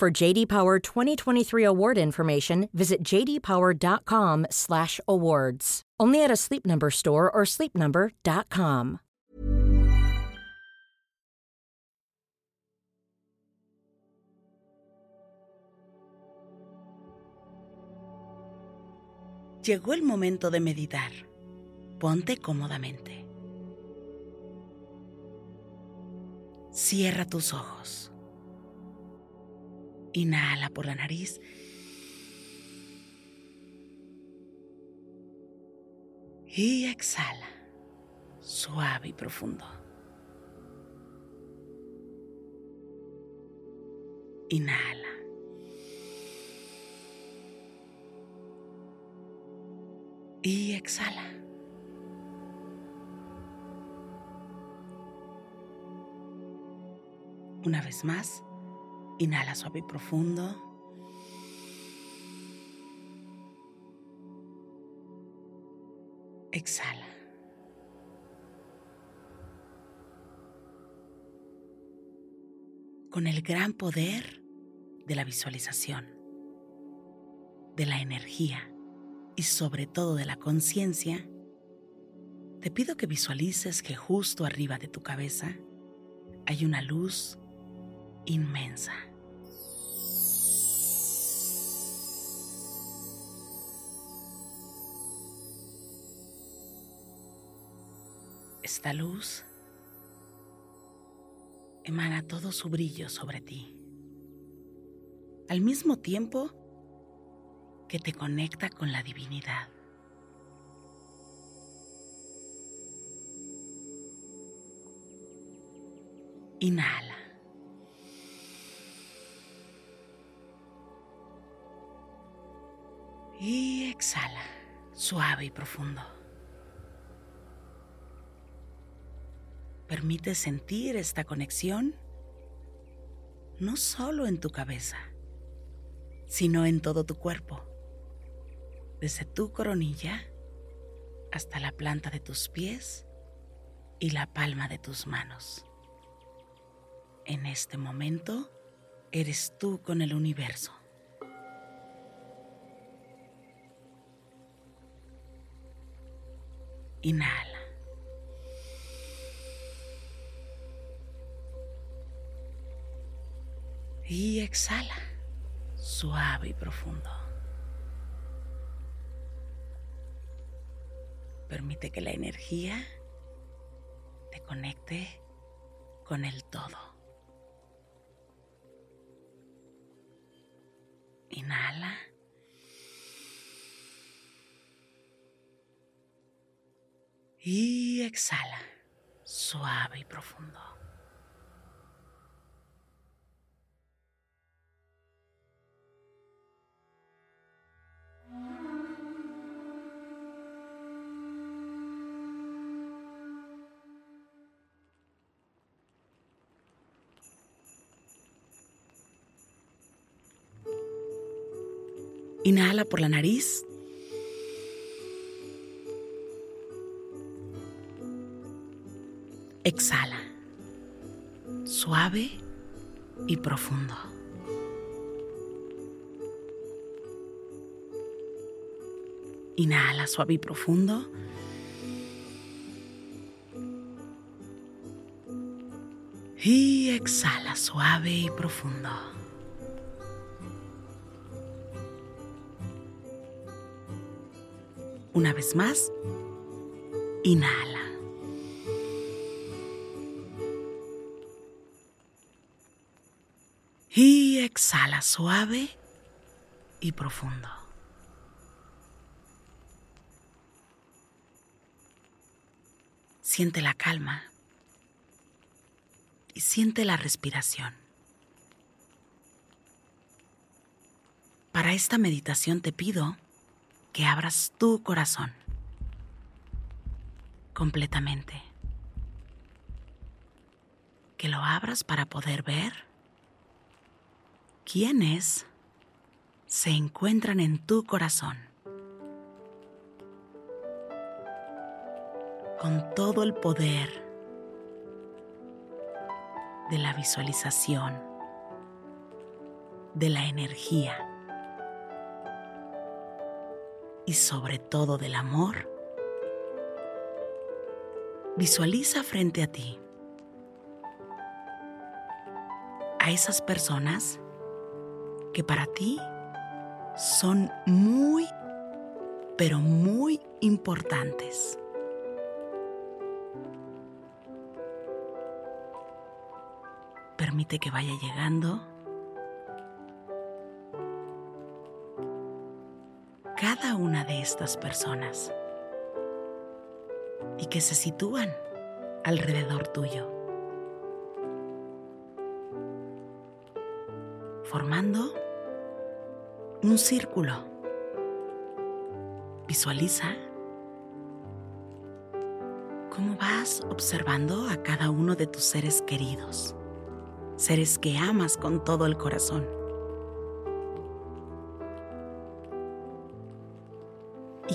For JD Power 2023 award information, visit jdpower.com/awards. Only at a Sleep Number store or sleepnumber.com. Llegó el momento de meditar. Ponte cómodamente. Cierra tus ojos. Inhala por la nariz. Y exhala, suave y profundo. Inhala. Y exhala. Una vez más. Inhala suave y profundo. Exhala. Con el gran poder de la visualización, de la energía y sobre todo de la conciencia, te pido que visualices que justo arriba de tu cabeza hay una luz inmensa. Esta luz emana todo su brillo sobre ti, al mismo tiempo que te conecta con la divinidad. Inhala. Y exhala, suave y profundo. Permite sentir esta conexión no solo en tu cabeza, sino en todo tu cuerpo, desde tu coronilla hasta la planta de tus pies y la palma de tus manos. En este momento eres tú con el universo. Inhala. Y exhala, suave y profundo. Permite que la energía te conecte con el todo. Inhala. Y exhala, suave y profundo. Inhala por la nariz. Exhala, suave y profundo. Inhala suave y profundo. Y exhala suave y profundo. Una vez más, inhala. Y exhala suave y profundo. Siente la calma y siente la respiración. Para esta meditación te pido que abras tu corazón completamente. Que lo abras para poder ver quiénes se encuentran en tu corazón. Con todo el poder de la visualización, de la energía y sobre todo del amor, visualiza frente a ti a esas personas que para ti son muy, pero muy importantes. Permite que vaya llegando cada una de estas personas y que se sitúan alrededor tuyo, formando un círculo. Visualiza cómo vas observando a cada uno de tus seres queridos, seres que amas con todo el corazón.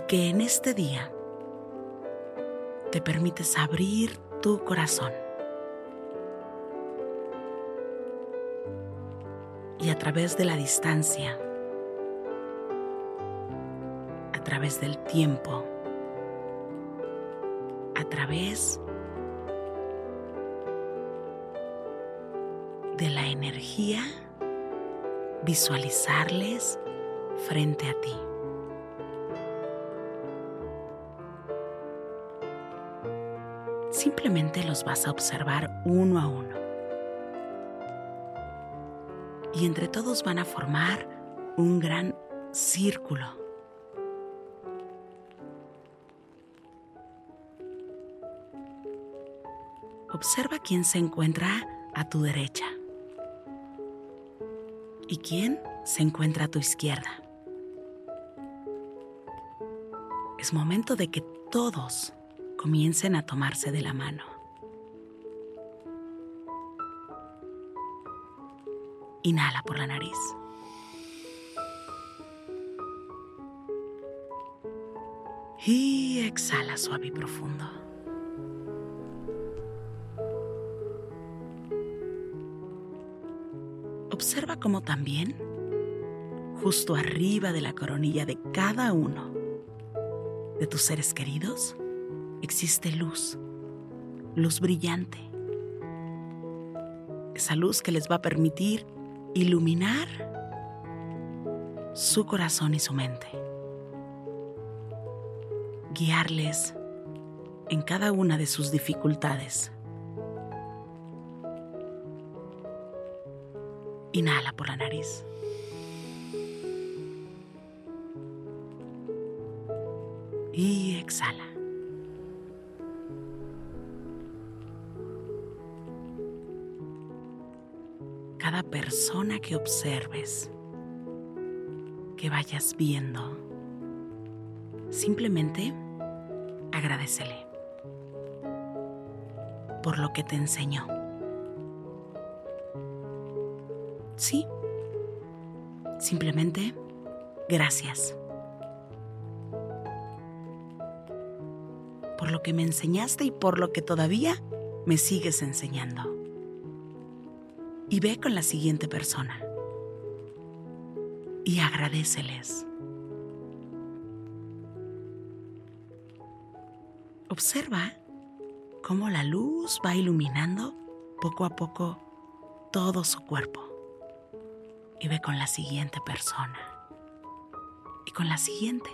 Que en este día te permites abrir tu corazón. Y a través de la distancia, a través del tiempo, a través de la energía, visualizarles frente a ti. Simplemente los vas a observar uno a uno. Y entre todos van a formar un gran círculo. Observa quién se encuentra a tu derecha y quién se encuentra a tu izquierda. Es momento de que todos comiencen a tomarse de la mano. Inhala por la nariz. Y exhala suave y profundo. Observa cómo también, justo arriba de la coronilla de cada uno de tus seres queridos, existe luz, luz brillante. Esa luz que les va a permitir iluminar su corazón y su mente. Guiarles en cada una de sus dificultades. Inhala por la nariz. Y exhala. Cada persona que observes, que vayas viendo, simplemente agradecele por lo que te enseñó. Sí, simplemente gracias. Por lo que me enseñaste y por lo que todavía me sigues enseñando y ve con la siguiente persona y agradeceles. Observa cómo la luz va iluminando poco a poco todo su cuerpo y ve con la siguiente persona y con la siguiente.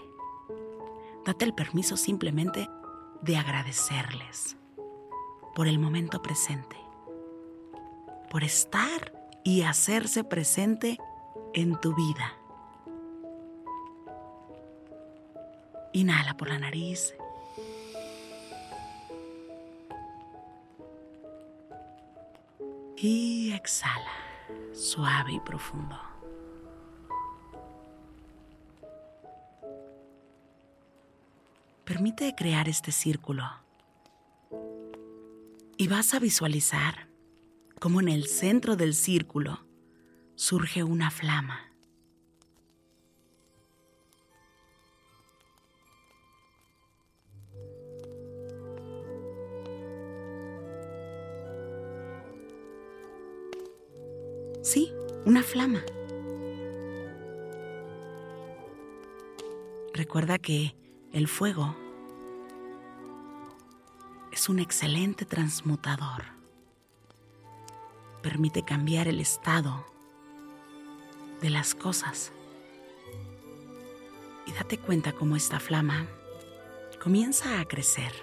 Date el permiso simplemente de agradecerles por el momento presente por estar y hacerse presente en tu vida. Inhala por la nariz. Y exhala, suave y profundo. Permite crear este círculo. Y vas a visualizar cómo en el centro del círculo surge una flama. Sí, una flama. Recuerda que el fuego es un excelente transmutador. Permite cambiar el estado de las cosas. Y date cuenta cómo esta flama comienza a crecer.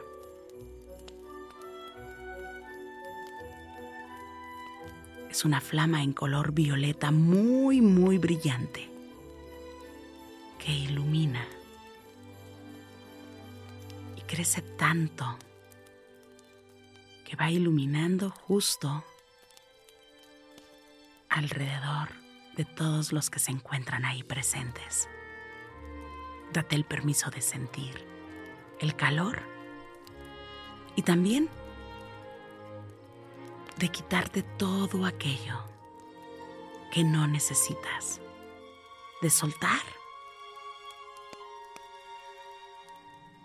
Es una flama en color violeta muy, muy brillante que ilumina y crece tanto que va iluminando justo alrededor de todos los que se encuentran ahí presentes. Date el permiso de sentir el calor y también de quitarte todo aquello que no necesitas, de soltar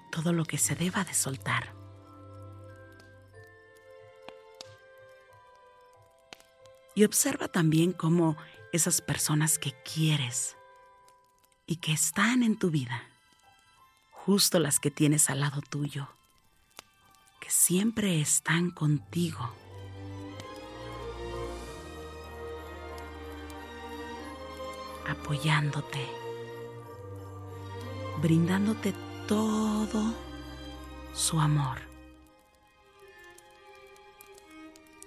todo lo que se deba de soltar. Y observa también cómo esas personas que quieres y que están en tu vida, justo las que tienes al lado tuyo, que siempre están contigo, apoyándote, brindándote todo su amor,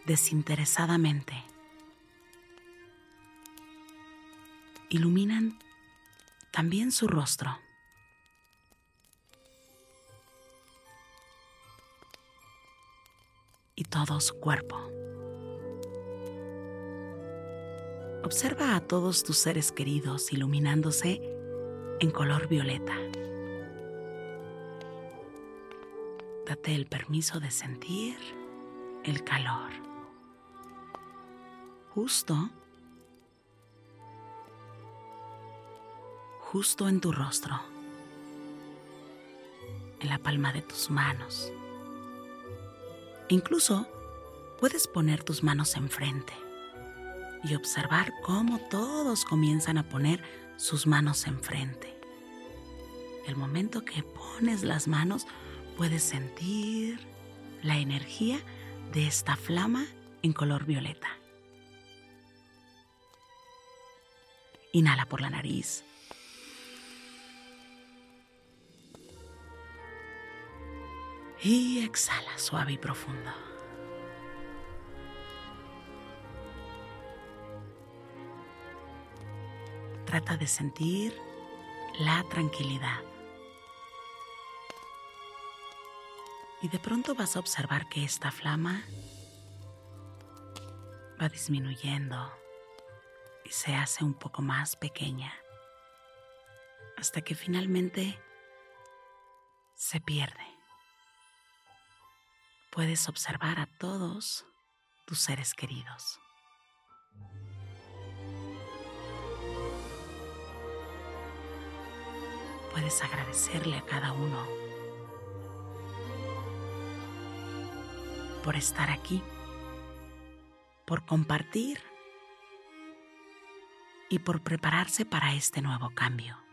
desinteresadamente. Iluminan también su rostro. y todo su cuerpo. Observa a todos tus seres queridos iluminándose en color violeta. Date el permiso de sentir el calor. Justo, justo en tu rostro, en la palma de tus manos. Incluso puedes poner tus manos enfrente y observar cómo todos comienzan a poner sus manos enfrente. El momento que pones las manos, puedes sentir la energía de esta flama en color violeta. Inhala por la nariz. Y exhala suave y profundo. Trata de sentir la tranquilidad. Y de pronto vas a observar que esta flama va disminuyendo y se hace un poco más pequeña hasta que finalmente se pierde. Puedes observar a todos tus seres queridos. puedes agradecerle a cada uno por estar aquí, por compartir y por prepararse para este nuevo cambio.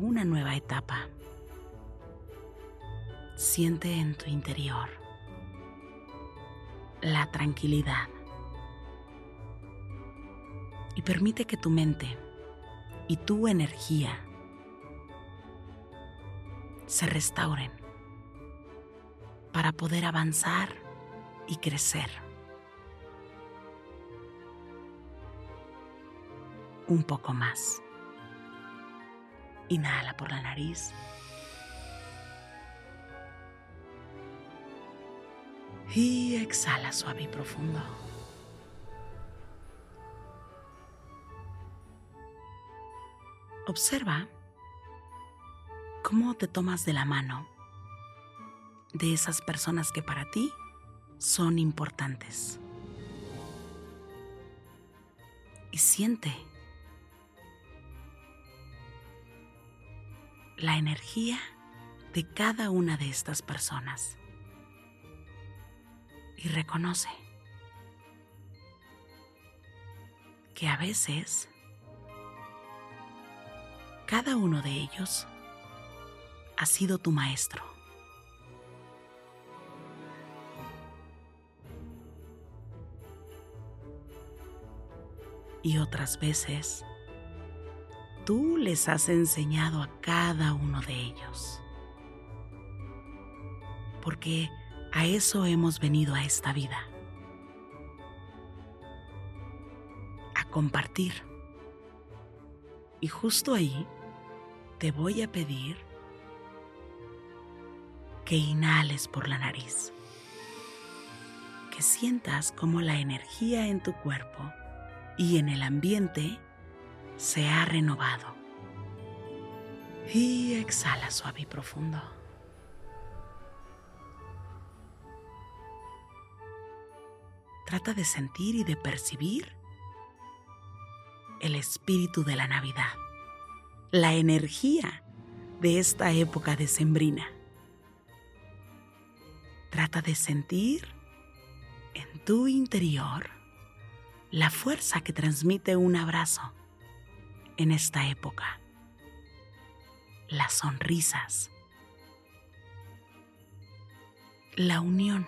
Una nueva etapa siente en tu interior la tranquilidad y permite que tu mente y tu energía se restauren para poder avanzar y crecer. Un poco más. Inhala por la nariz. Y exhala suave y profundo. Observa cómo te tomas de la mano de esas personas que para ti son importantes. Y siente la energía de cada una de estas personas. Y reconoce que a veces cada uno de ellos ha sido tu maestro. Y otras veces tú les has enseñado a cada uno de ellos. Porque a eso hemos venido a esta vida. A compartir. Y justo ahí te voy a pedir que inhales por la nariz, que sientas como la energía en tu cuerpo y en el ambiente se ha renovado. Y exhala suave y profundo. Trata de sentir y de percibir el espíritu de la Navidad, la energía de esta época decembrina. Trata de sentir en tu interior la fuerza que transmite un abrazo en esta época. Las sonrisas. La unión.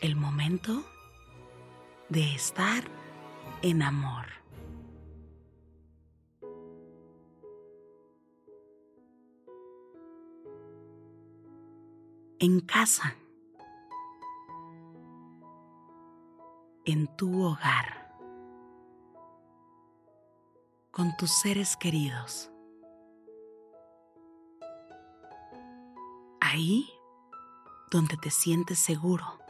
El momento de estar en amor. En casa. En tu hogar. Con tus seres queridos. Ahí donde te sientes seguro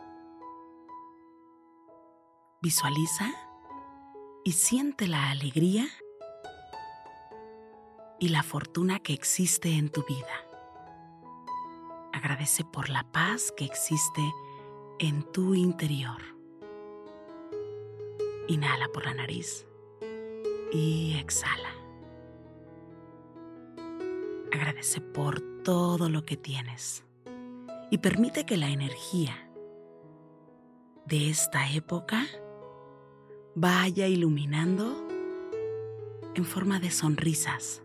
Visualiza y siente la alegría y la fortuna que existe en tu vida. Agradece por la paz que existe en tu interior. Inhala por la nariz y exhala. Agradece por todo lo que tienes y permite que la energía de esta época vaya iluminando en forma de sonrisas,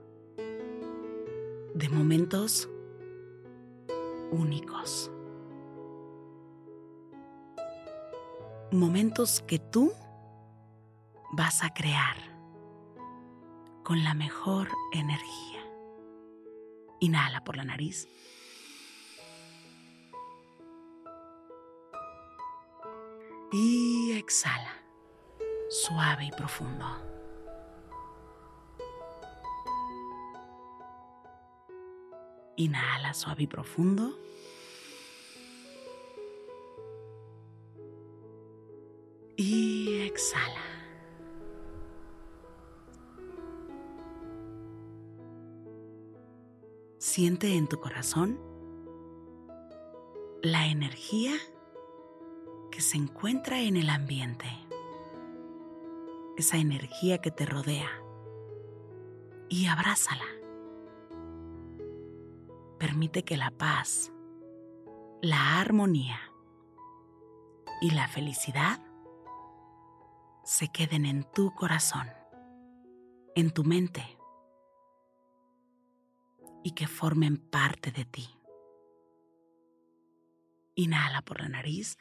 de momentos únicos. Momentos que tú vas a crear con la mejor energía. Inhala por la nariz. Y exhala suave y profundo. Inhala suave y profundo. Siente en tu corazón la energía que se encuentra en el ambiente esa energía que te rodea y abrázala. Permite que la paz, la armonía y la felicidad se queden en tu corazón, en tu mente y que formen parte de ti. Inhala por la nariz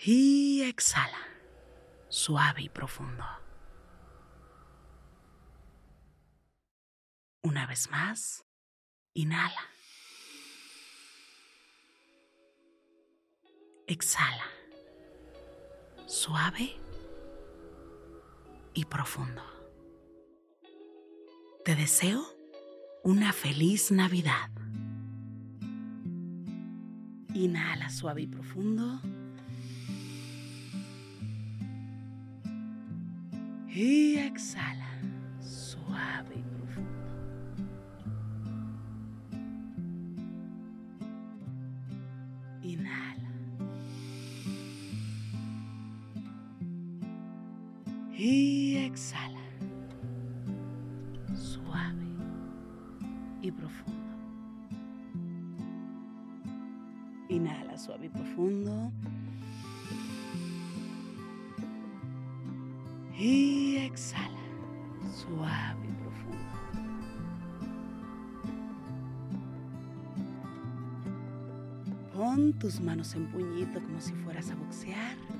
Y exhala, suave y profundo. Una vez más, inhala. Exhala, suave y profundo. Te deseo una feliz Navidad. Inhala suave y profundo. Y exhala suave Y exhala. Suave y profundo. Inhala suave y profundo. Y exhala suave y profundo. Pon tus manos en puñito como si fueras a boxear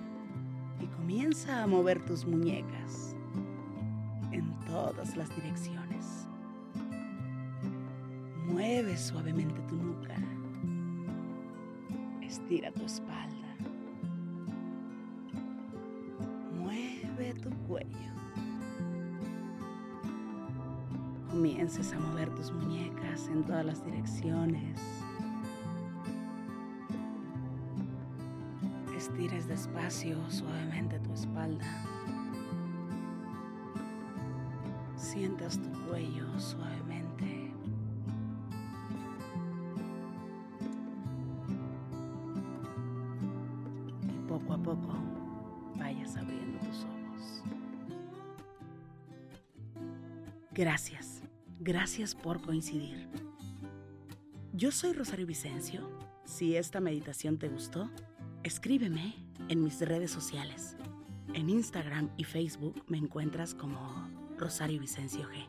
comienza a mover tus muñecas en todas las direcciones. Mueve suavemente tu nuca. Estira tu espalda. Mueve tu cuello. Comiences a mover tus muñecas en todas las direcciones. Estires despacio, suavemente tu espalda. Sientas tu cuello suavemente. Y poco a poco vayas abriendo tus ojos. Gracias, gracias por coincidir. Yo soy Rosario Vicencio. Si esta meditación te gustó, escríbeme en mis redes sociales. En Instagram y Facebook me encuentras como Rosario Vicencio G.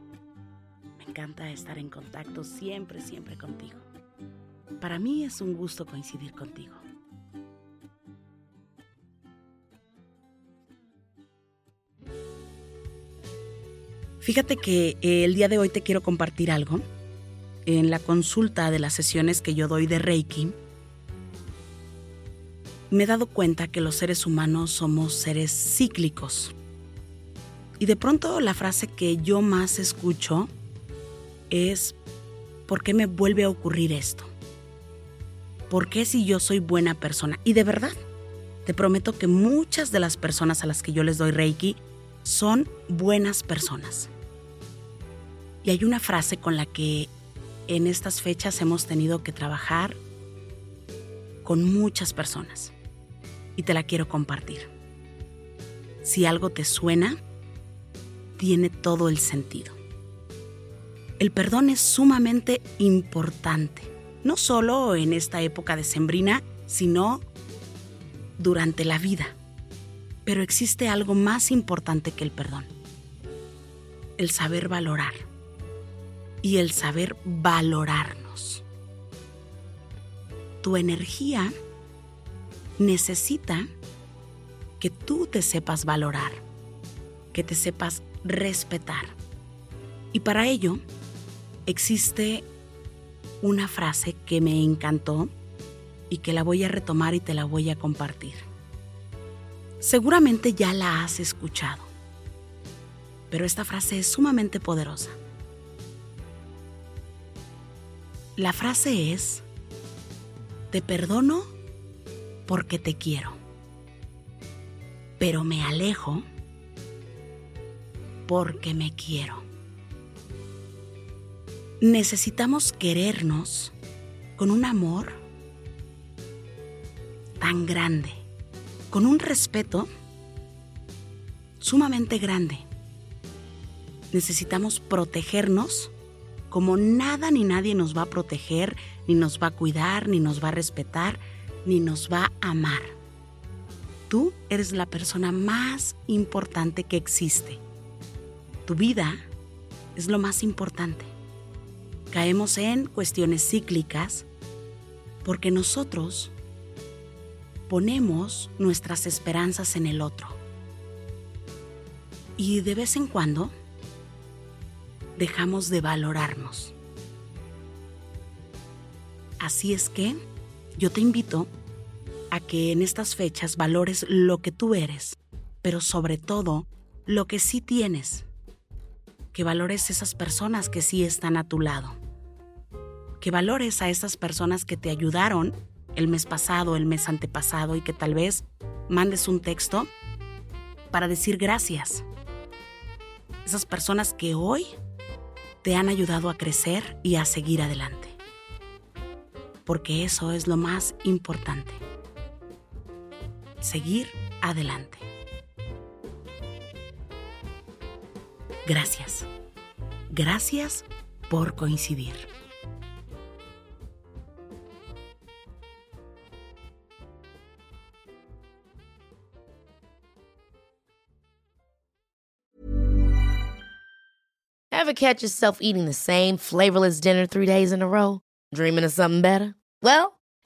Me encanta estar en contacto siempre, siempre contigo. Para mí es un gusto coincidir contigo. Fíjate que eh, el día de hoy te quiero compartir algo. En la consulta de las sesiones que yo doy de Reiki, me he dado cuenta que los seres humanos somos seres cíclicos. Y de pronto la frase que yo más escucho es, ¿por qué me vuelve a ocurrir esto? ¿Por qué si yo soy buena persona? Y de verdad, te prometo que muchas de las personas a las que yo les doy Reiki son buenas personas. Y hay una frase con la que en estas fechas hemos tenido que trabajar con muchas personas. Y te la quiero compartir. Si algo te suena, tiene todo el sentido. El perdón es sumamente importante, no solo en esta época decembrina, sino durante la vida. Pero existe algo más importante que el perdón. El saber valorar. Y el saber valorarnos. Tu energía necesita que tú te sepas valorar, que te sepas respetar. Y para ello existe una frase que me encantó y que la voy a retomar y te la voy a compartir. Seguramente ya la has escuchado, pero esta frase es sumamente poderosa. La frase es, te perdono porque te quiero, pero me alejo porque me quiero. Necesitamos querernos con un amor tan grande con un respeto sumamente grande. Necesitamos protegernos como nada ni nadie nos va a proteger, ni nos va a cuidar, ni nos va a respetar, ni nos va a amar. Tú eres la persona más importante que existe. Tu vida es lo más importante. Caemos en cuestiones cíclicas porque nosotros ponemos nuestras esperanzas en el otro. Y de vez en cuando dejamos de valorarnos. Así es que yo te invito a que en estas fechas valores lo que tú eres, pero sobre todo lo que sí tienes, que valores esas personas que sí están a tu lado. Que valores a esas personas que te ayudaron el mes pasado, el mes antepasado y que tal vez mandes un texto para decir gracias. Esas personas que hoy te han ayudado a crecer y a seguir adelante. Porque eso es lo más importante. Seguir adelante. Gracias. Gracias por coincidir. Ever catch yourself eating the same flavorless dinner three days in a row? Dreaming of something better? Well,